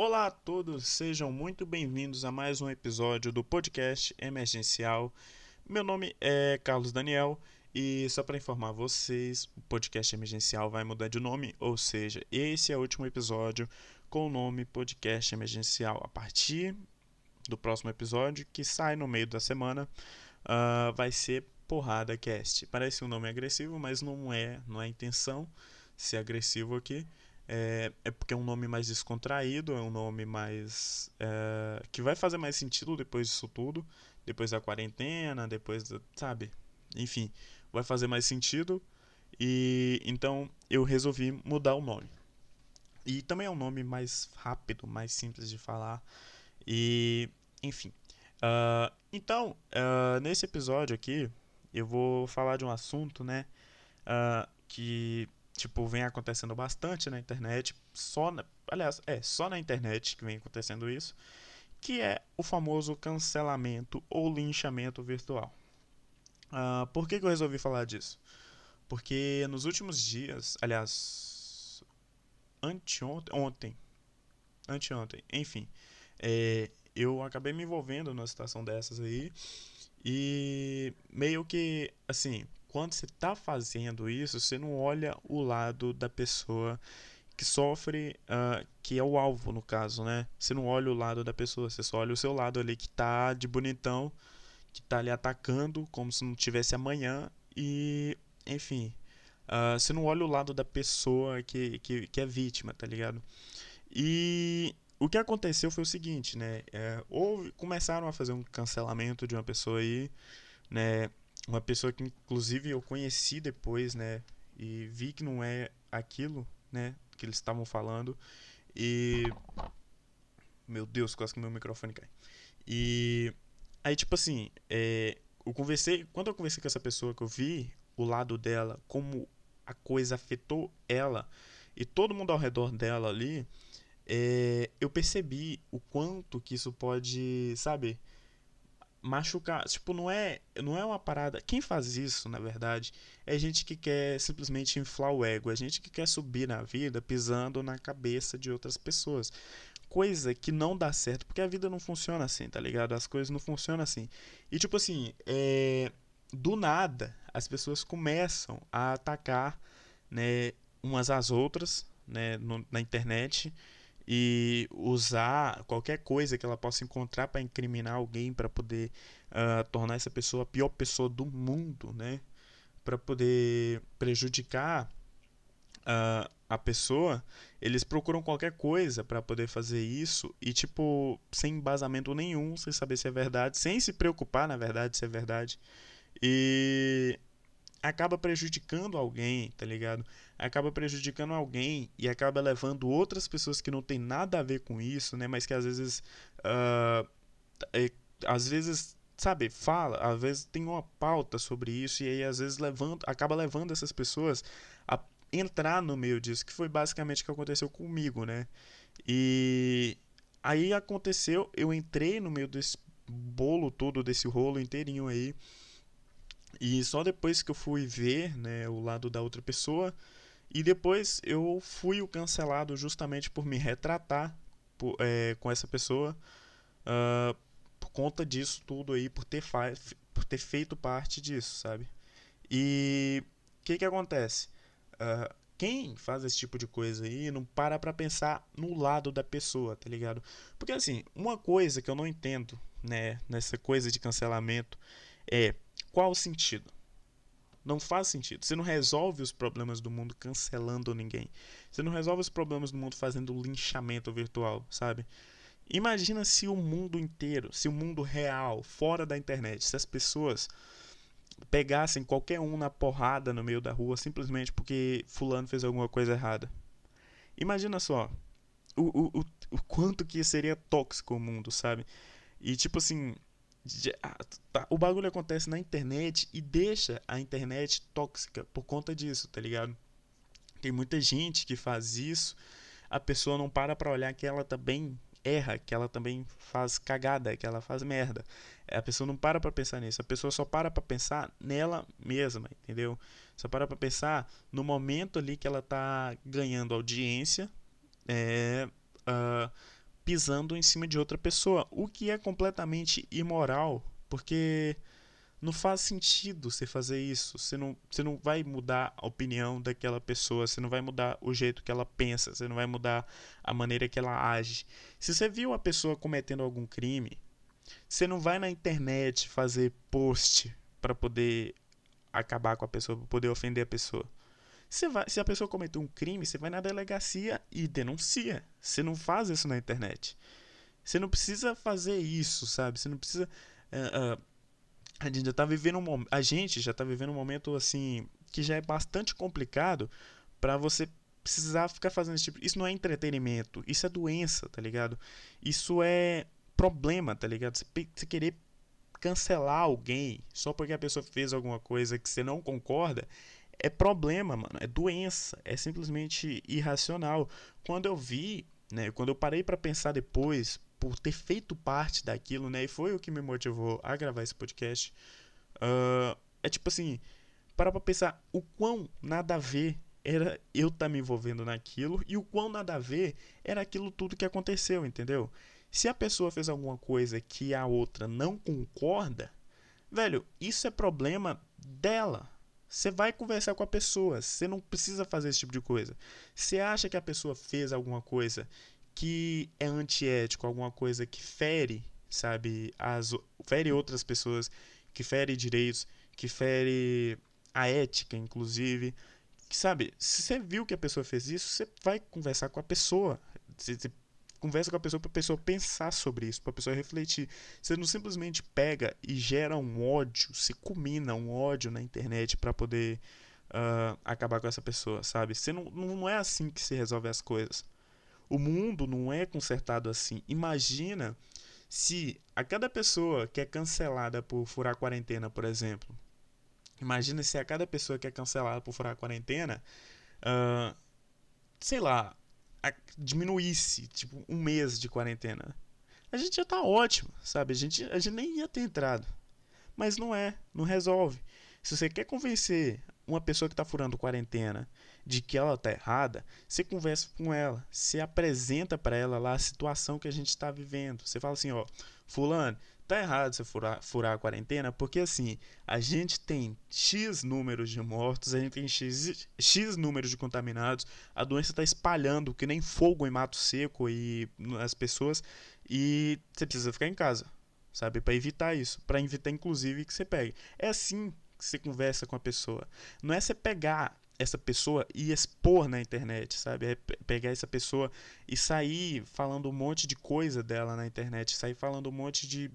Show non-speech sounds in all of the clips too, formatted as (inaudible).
Olá a todos, sejam muito bem-vindos a mais um episódio do podcast emergencial. Meu nome é Carlos Daniel e só para informar vocês, o podcast emergencial vai mudar de nome, ou seja, esse é o último episódio com o nome podcast emergencial. A partir do próximo episódio, que sai no meio da semana, uh, vai ser Porrada Cast. Parece um nome agressivo, mas não é, não é a intenção ser agressivo aqui. É, é porque é um nome mais descontraído, é um nome mais. É, que vai fazer mais sentido depois disso tudo, depois da quarentena, depois da. sabe? Enfim, vai fazer mais sentido. E então eu resolvi mudar o nome. E também é um nome mais rápido, mais simples de falar. E, enfim. Uh, então, uh, nesse episódio aqui, eu vou falar de um assunto, né? Uh, que tipo, vem acontecendo bastante na internet, só na, aliás, é só na internet que vem acontecendo isso, que é o famoso cancelamento ou linchamento virtual. Uh, por que, que eu resolvi falar disso? Porque nos últimos dias, aliás, anteontem, ontem, anteontem, enfim, é, eu acabei me envolvendo numa situação dessas aí e meio que, assim, quando você está fazendo isso, você não olha o lado da pessoa que sofre, uh, que é o alvo no caso, né? Você não olha o lado da pessoa, você só olha o seu lado ali que tá de bonitão, que tá ali atacando como se não tivesse amanhã e, enfim, uh, você não olha o lado da pessoa que, que, que é vítima, tá ligado? E o que aconteceu foi o seguinte, né? É, houve, começaram a fazer um cancelamento de uma pessoa aí, né? Uma pessoa que inclusive eu conheci depois, né, e vi que não é aquilo, né, que eles estavam falando e meu Deus, quase que meu microfone cai. E aí tipo assim, é, eu conversei, quando eu conversei com essa pessoa que eu vi o lado dela, como a coisa afetou ela e todo mundo ao redor dela ali, é, eu percebi o quanto que isso pode, sabe, machucar. Tipo, não é, não é uma parada. Quem faz isso, na verdade, é gente que quer simplesmente inflar o ego, é gente que quer subir na vida pisando na cabeça de outras pessoas. Coisa que não dá certo, porque a vida não funciona assim, tá ligado? As coisas não funcionam assim. E tipo assim, é, do nada, as pessoas começam a atacar, né, umas às outras, né, no, na internet e usar qualquer coisa que ela possa encontrar para incriminar alguém para poder uh, tornar essa pessoa a pior pessoa do mundo, né? Para poder prejudicar uh, a pessoa, eles procuram qualquer coisa para poder fazer isso e tipo sem embasamento nenhum, sem saber se é verdade, sem se preocupar na verdade se é verdade. E acaba prejudicando alguém, tá ligado? Acaba prejudicando alguém e acaba levando outras pessoas que não tem nada a ver com isso, né? Mas que às vezes. Uh, é, às vezes, sabe, fala, às vezes tem uma pauta sobre isso e aí às vezes levando, acaba levando essas pessoas a entrar no meio disso, que foi basicamente o que aconteceu comigo, né? E aí aconteceu, eu entrei no meio desse bolo todo, desse rolo inteirinho aí. E só depois que eu fui ver né, o lado da outra pessoa, e depois eu fui o cancelado justamente por me retratar por, é, com essa pessoa, uh, por conta disso tudo aí, por ter, por ter feito parte disso, sabe? E o que que acontece? Uh, quem faz esse tipo de coisa aí não para pra pensar no lado da pessoa, tá ligado? Porque assim, uma coisa que eu não entendo, né, nessa coisa de cancelamento é qual o sentido? Não faz sentido. Você não resolve os problemas do mundo cancelando ninguém. Você não resolve os problemas do mundo fazendo linchamento virtual, sabe? Imagina se o mundo inteiro, se o mundo real, fora da internet, se as pessoas pegassem qualquer um na porrada no meio da rua simplesmente porque fulano fez alguma coisa errada. Imagina só o, o, o, o quanto que seria tóxico o mundo, sabe? E tipo assim, o bagulho acontece na internet e deixa a internet tóxica por conta disso, tá ligado? Tem muita gente que faz isso, a pessoa não para pra olhar que ela também erra, que ela também faz cagada, que ela faz merda. A pessoa não para pra pensar nisso, a pessoa só para pra pensar nela mesma, entendeu? Só para pra pensar no momento ali que ela tá ganhando audiência, é, uh, pisando em cima de outra pessoa, o que é completamente imoral, porque não faz sentido você fazer isso. Você não, você não vai mudar a opinião daquela pessoa, você não vai mudar o jeito que ela pensa, você não vai mudar a maneira que ela age. Se você viu uma pessoa cometendo algum crime, você não vai na internet fazer post para poder acabar com a pessoa, para poder ofender a pessoa. Você vai, se a pessoa cometeu um crime, você vai na delegacia e denuncia. Você não faz isso na internet. Você não precisa fazer isso, sabe? Você não precisa. Uh, uh, a gente já tá vivendo um a gente já tá vivendo um momento assim que já é bastante complicado para você precisar ficar fazendo esse tipo. Isso não é entretenimento, isso é doença, tá ligado? Isso é problema, tá ligado? Você, você querer cancelar alguém só porque a pessoa fez alguma coisa que você não concorda é problema, mano, é doença, é simplesmente irracional. Quando eu vi, né, quando eu parei para pensar depois, por ter feito parte daquilo, né? E foi o que me motivou a gravar esse podcast. Uh, é tipo assim, para pra pensar o quão nada a ver era eu estar tá me envolvendo naquilo e o quão nada a ver era aquilo tudo que aconteceu, entendeu? Se a pessoa fez alguma coisa que a outra não concorda, velho, isso é problema dela. Você vai conversar com a pessoa, você não precisa fazer esse tipo de coisa. Você acha que a pessoa fez alguma coisa que é antiético, alguma coisa que fere, sabe, as fere outras pessoas, que fere direitos, que fere a ética, inclusive, que sabe, se você viu que a pessoa fez isso, você vai conversar com a pessoa, você, você conversa com a pessoa para a pessoa pensar sobre isso, para a pessoa refletir. Você não simplesmente pega e gera um ódio, se culmina um ódio na internet para poder uh, acabar com essa pessoa, sabe? Você não, não é assim que se resolve as coisas. O mundo não é consertado assim. Imagina se a cada pessoa que é cancelada por furar quarentena, por exemplo, imagina se a cada pessoa que é cancelada por furar quarentena, uh, sei lá, diminuísse, tipo, um mês de quarentena. A gente já tá ótimo, sabe? A gente, a gente nem ia ter entrado. Mas não é, não resolve. Se você quer convencer uma pessoa que está furando quarentena de que ela está errada, você conversa com ela, você apresenta para ela lá a situação que a gente está vivendo. Você fala assim, ó, fulano, tá errado você furar, furar a quarentena, porque assim, a gente tem X números de mortos, a gente tem X, X números de contaminados, a doença está espalhando que nem fogo em mato seco e as pessoas, e você precisa ficar em casa, sabe, para evitar isso, para evitar inclusive que você pegue. É assim que você conversa com a pessoa. Não é você pegar essa pessoa e expor na internet, sabe? É pegar essa pessoa e sair falando um monte de coisa dela na internet, sair falando um monte de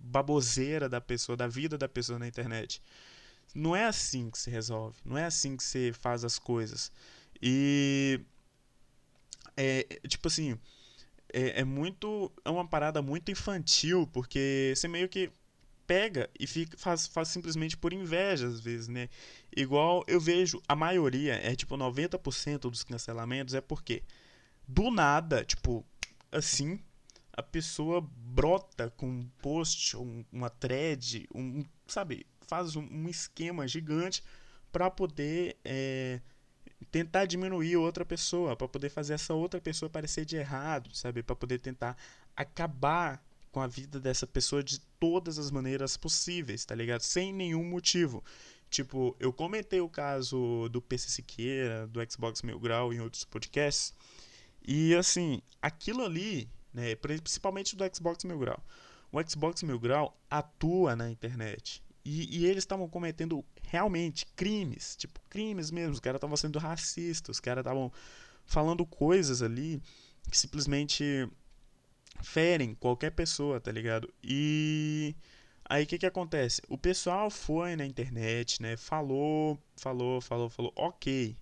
baboseira da pessoa, da vida da pessoa na internet. Não é assim que se resolve, não é assim que você faz as coisas. E é tipo assim, é, é muito é uma parada muito infantil, porque você meio que pega e fica, faz, faz simplesmente por inveja às vezes, né? Igual eu vejo a maioria, é tipo 90% dos cancelamentos é porque do nada, tipo, assim, a pessoa brota com um post, um, uma thread, um, sabe, faz um, um esquema gigante para poder é, tentar diminuir outra pessoa, para poder fazer essa outra pessoa parecer de errado, sabe, para poder tentar acabar com a vida dessa pessoa de todas as maneiras possíveis, tá ligado? Sem nenhum motivo. Tipo, eu comentei o caso do PC Siqueira, do Xbox Mil Grau em outros podcasts. E assim, aquilo ali, né, principalmente do Xbox Mil Grau. O Xbox Mil Grau atua na internet. E, e eles estavam cometendo realmente crimes, tipo, crimes mesmo. Os caras estavam sendo racistas, os caras estavam falando coisas ali que simplesmente ferem qualquer pessoa, tá ligado? E aí o que que acontece? O pessoal foi na internet, né? Falou, falou, falou, falou, ok,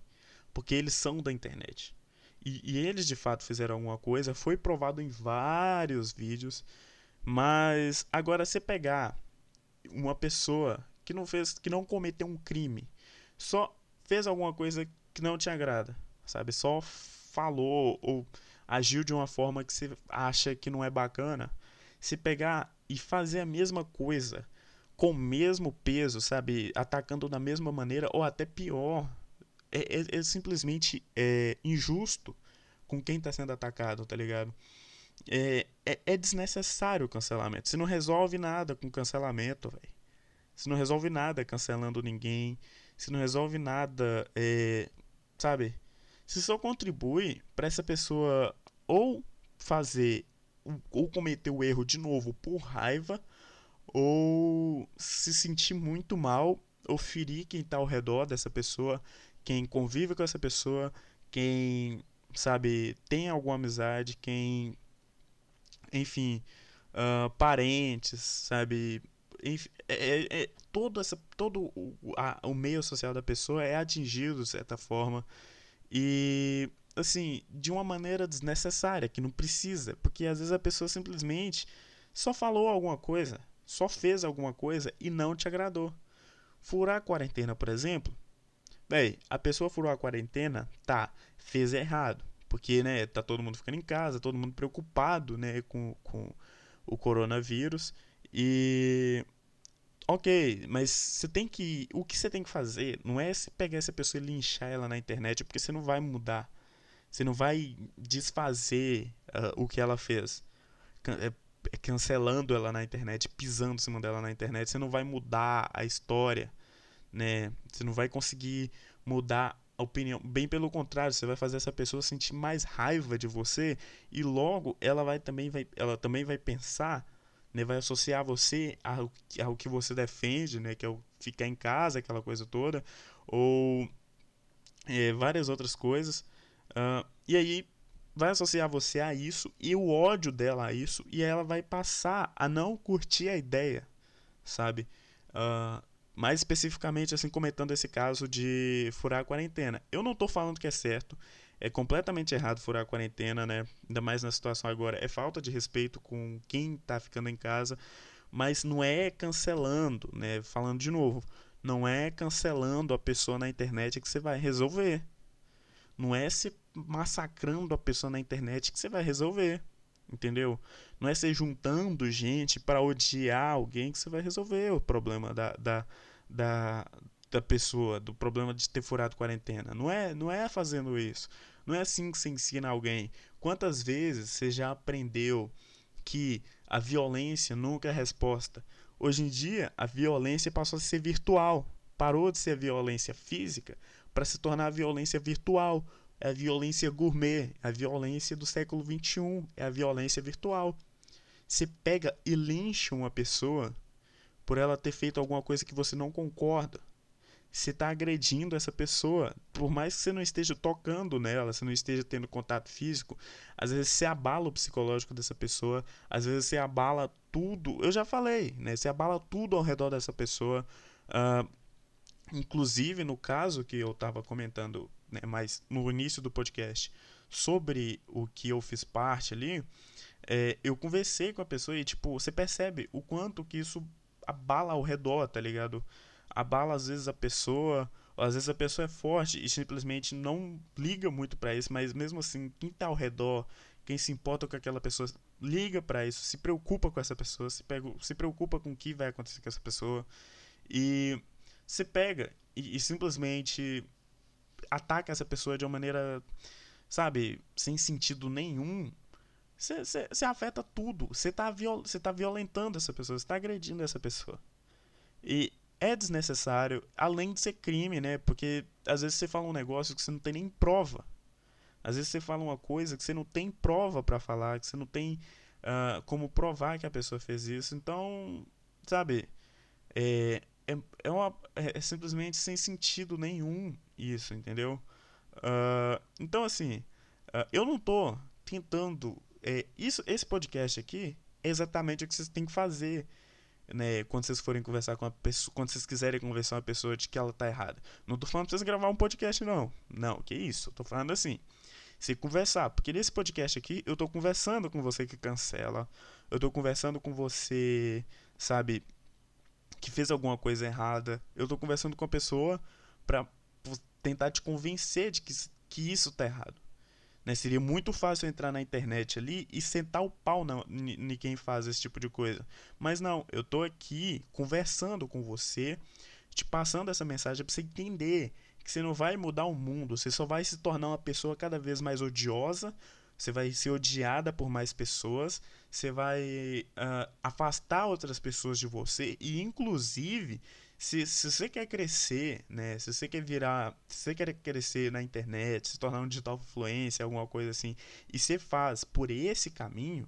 porque eles são da internet. E, e eles de fato fizeram alguma coisa, foi provado em vários vídeos, mas agora você pegar uma pessoa que não fez, que não cometeu um crime, só fez alguma coisa que não te agrada, sabe? Só falou ou agiu de uma forma que você acha que não é bacana, se pegar e fazer a mesma coisa com o mesmo peso, sabe, atacando da mesma maneira ou até pior, é, é, é simplesmente é, injusto com quem está sendo atacado, tá ligado? é, é, é desnecessário o cancelamento. Você não resolve nada com cancelamento, velho. Você não resolve nada cancelando ninguém. Você não resolve nada, é, sabe? Você só contribui para essa pessoa ou fazer ou cometer o erro de novo por raiva ou se sentir muito mal ou ferir quem está ao redor dessa pessoa, quem convive com essa pessoa, quem sabe tem alguma amizade, quem enfim, uh, parentes, sabe? Enfim, é, é, é, todo, essa, todo o, a, o meio social da pessoa é atingido de certa forma. E, assim, de uma maneira desnecessária, que não precisa. Porque às vezes a pessoa simplesmente só falou alguma coisa, só fez alguma coisa e não te agradou. Furar a quarentena, por exemplo. Bem, a pessoa furou a quarentena, tá, fez errado porque né, tá todo mundo ficando em casa, todo mundo preocupado né, com, com o coronavírus. E ok, mas você tem que. O que você tem que fazer não é se pegar essa pessoa e linchar ela na internet, porque você não vai mudar. Você não vai desfazer uh, o que ela fez. Can é, é, cancelando ela na internet, pisando em cima dela na internet. Você não vai mudar a história. Né? Você não vai conseguir mudar opinião. Bem pelo contrário, você vai fazer essa pessoa sentir mais raiva de você e logo ela vai também vai, ela também vai pensar, né, vai associar você ao, ao que você defende, né, que é o ficar em casa, aquela coisa toda, ou é, várias outras coisas. Uh, e aí vai associar você a isso e o ódio dela a isso e ela vai passar a não curtir a ideia, sabe? Uh, mais especificamente, assim, comentando esse caso de furar a quarentena. Eu não estou falando que é certo, é completamente errado furar a quarentena, né? Ainda mais na situação agora. É falta de respeito com quem está ficando em casa, mas não é cancelando, né? Falando de novo, não é cancelando a pessoa na internet que você vai resolver. Não é se massacrando a pessoa na internet que você vai resolver. Entendeu? Não é se juntando gente para odiar alguém que você vai resolver o problema da, da, da, da pessoa, do problema de ter furado quarentena. Não é, não é fazendo isso. Não é assim que você ensina alguém. Quantas vezes você já aprendeu que a violência nunca é resposta? Hoje em dia, a violência passou a ser virtual. Parou de ser violência física para se tornar violência virtual. É a violência gourmet, é a violência do século XXI, é a violência virtual. Você pega e lincha uma pessoa por ela ter feito alguma coisa que você não concorda. Você está agredindo essa pessoa, por mais que você não esteja tocando nela, você não esteja tendo contato físico, às vezes você abala o psicológico dessa pessoa, às vezes você abala tudo. Eu já falei, né? Você abala tudo ao redor dessa pessoa. Uh, inclusive, no caso que eu estava comentando, né, mas no início do podcast, sobre o que eu fiz parte ali, é, eu conversei com a pessoa e, tipo, você percebe o quanto que isso abala ao redor, tá ligado? Abala às vezes a pessoa, às vezes a pessoa é forte e simplesmente não liga muito para isso, mas mesmo assim, quem tá ao redor, quem se importa com aquela pessoa, liga para isso, se preocupa com essa pessoa, se, pega, se preocupa com o que vai acontecer com essa pessoa e se pega e, e simplesmente ataca essa pessoa de uma maneira, sabe, sem sentido nenhum você afeta tudo. Você está viol tá violentando essa pessoa, você está agredindo essa pessoa. E é desnecessário, além de ser crime, né? Porque às vezes você fala um negócio que você não tem nem prova. Às vezes você fala uma coisa que você não tem prova para falar, que você não tem uh, como provar que a pessoa fez isso. Então, sabe, é, é, é, uma, é, é simplesmente sem sentido nenhum isso, entendeu? Uh, então, assim, uh, eu não tô tentando é, isso, esse podcast aqui é exatamente o que vocês têm que fazer. Né, quando vocês forem conversar com uma pessoa, quando vocês quiserem conversar com uma pessoa de que ela tá errada. Não tô falando pra vocês gravar um podcast, não. Não, que isso. tô falando assim. Se conversar, porque nesse podcast aqui eu tô conversando com você que cancela. Eu tô conversando com você, sabe, que fez alguma coisa errada. Eu tô conversando com a pessoa pra tentar te convencer de que, que isso tá errado. Né? Seria muito fácil entrar na internet ali e sentar o pau em quem faz esse tipo de coisa. Mas não, eu tô aqui conversando com você, te passando essa mensagem para você entender que você não vai mudar o mundo, você só vai se tornar uma pessoa cada vez mais odiosa, você vai ser odiada por mais pessoas, você vai uh, afastar outras pessoas de você e, inclusive, se, se você quer crescer, né? Se você quer virar, se você quer crescer na internet, se tornar um digital influencer, alguma coisa assim, e você faz por esse caminho,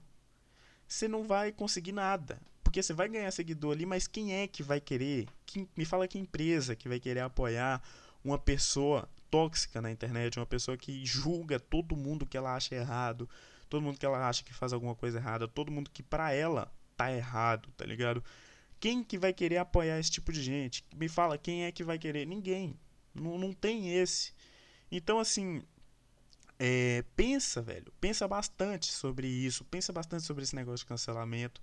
você não vai conseguir nada. Porque você vai ganhar seguidor ali, mas quem é que vai querer? Quem, me fala que empresa que vai querer apoiar uma pessoa tóxica na internet, uma pessoa que julga todo mundo que ela acha errado, todo mundo que ela acha que faz alguma coisa errada, todo mundo que pra ela tá errado, tá ligado? Quem que vai querer apoiar esse tipo de gente? Me fala, quem é que vai querer? Ninguém. Não, não tem esse. Então, assim, é, pensa, velho. Pensa bastante sobre isso. Pensa bastante sobre esse negócio de cancelamento.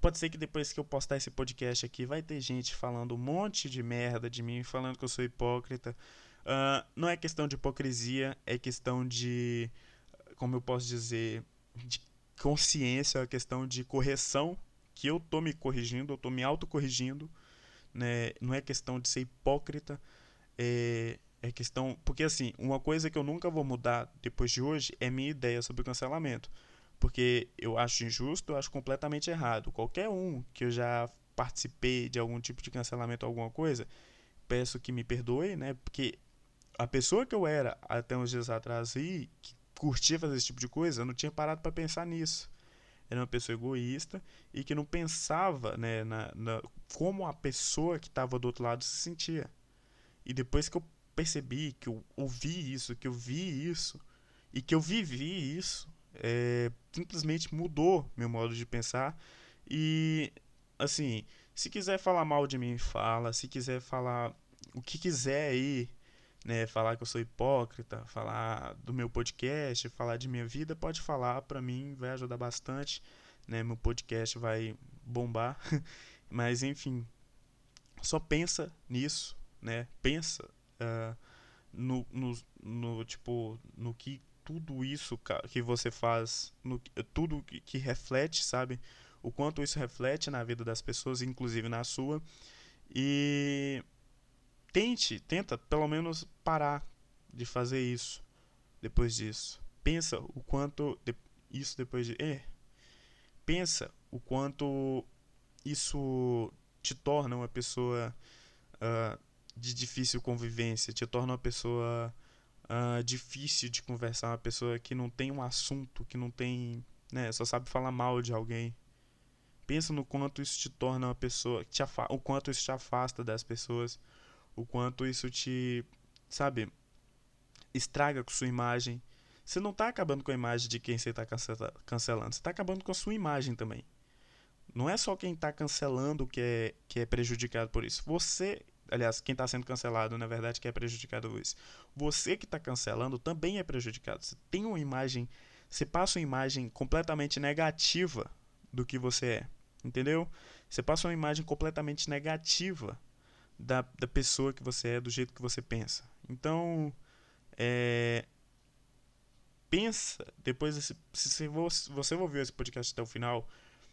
Pode ser que depois que eu postar esse podcast aqui, vai ter gente falando um monte de merda de mim, falando que eu sou hipócrita. Uh, não é questão de hipocrisia, é questão de, como eu posso dizer, de consciência, é questão de correção que eu tô me corrigindo, eu tô me autocorrigindo, né? Não é questão de ser hipócrita, é, é questão. Porque assim, uma coisa que eu nunca vou mudar depois de hoje é minha ideia sobre o cancelamento. Porque eu acho injusto, eu acho completamente errado. Qualquer um que eu já participei de algum tipo de cancelamento, alguma coisa, peço que me perdoe, né? Porque a pessoa que eu era até uns dias atrás e que curtia fazer esse tipo de coisa, eu não tinha parado para pensar nisso era uma pessoa egoísta e que não pensava né, na, na como a pessoa que estava do outro lado se sentia. E depois que eu percebi, que eu ouvi isso, que eu vi isso e que eu vivi isso, é, simplesmente mudou meu modo de pensar. E assim, se quiser falar mal de mim, fala. Se quiser falar o que quiser aí né, falar que eu sou hipócrita, falar do meu podcast, falar de minha vida, pode falar para mim, vai ajudar bastante, né? Meu podcast vai bombar. (laughs) Mas enfim, só pensa nisso, né? Pensa uh, no, no, no, tipo, no que tudo isso que você faz, no, tudo que, que reflete, sabe? O quanto isso reflete na vida das pessoas, inclusive na sua. E tente, tenta pelo menos parar de fazer isso depois disso. Pensa o quanto de, isso depois de. É, pensa o quanto isso te torna uma pessoa uh, de difícil convivência, te torna uma pessoa uh, difícil de conversar, uma pessoa que não tem um assunto, que não tem. Né, só sabe falar mal de alguém. Pensa no quanto isso te torna uma pessoa. Te o quanto isso te afasta das pessoas o quanto isso te, sabe, estraga com sua imagem. Você não está acabando com a imagem de quem você está cancelando, você está acabando com a sua imagem também. Não é só quem está cancelando que é, que é prejudicado por isso. Você, aliás, quem está sendo cancelado, na verdade, que é prejudicado por isso. Você que está cancelando também é prejudicado. Você tem uma imagem, você passa uma imagem completamente negativa do que você é. Entendeu? Você passa uma imagem completamente negativa da, da pessoa que você é, do jeito que você pensa. Então, é, pensa, depois, se, se você ouviu esse podcast até o final,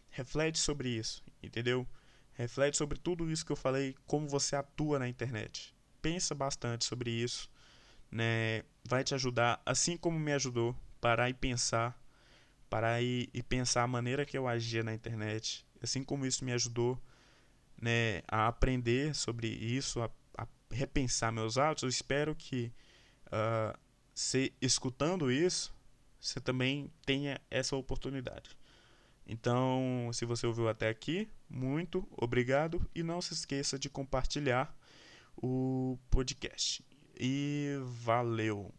reflete sobre isso, entendeu? Reflete sobre tudo isso que eu falei, como você atua na internet. Pensa bastante sobre isso, né? Vai te ajudar, assim como me ajudou, parar e pensar, parar e, e pensar a maneira que eu agia na internet, assim como isso me ajudou né, a aprender sobre isso, a, a repensar meus atos, eu espero que uh, se escutando isso, você também tenha essa oportunidade. Então, se você ouviu até aqui, muito obrigado e não se esqueça de compartilhar o podcast. E valeu!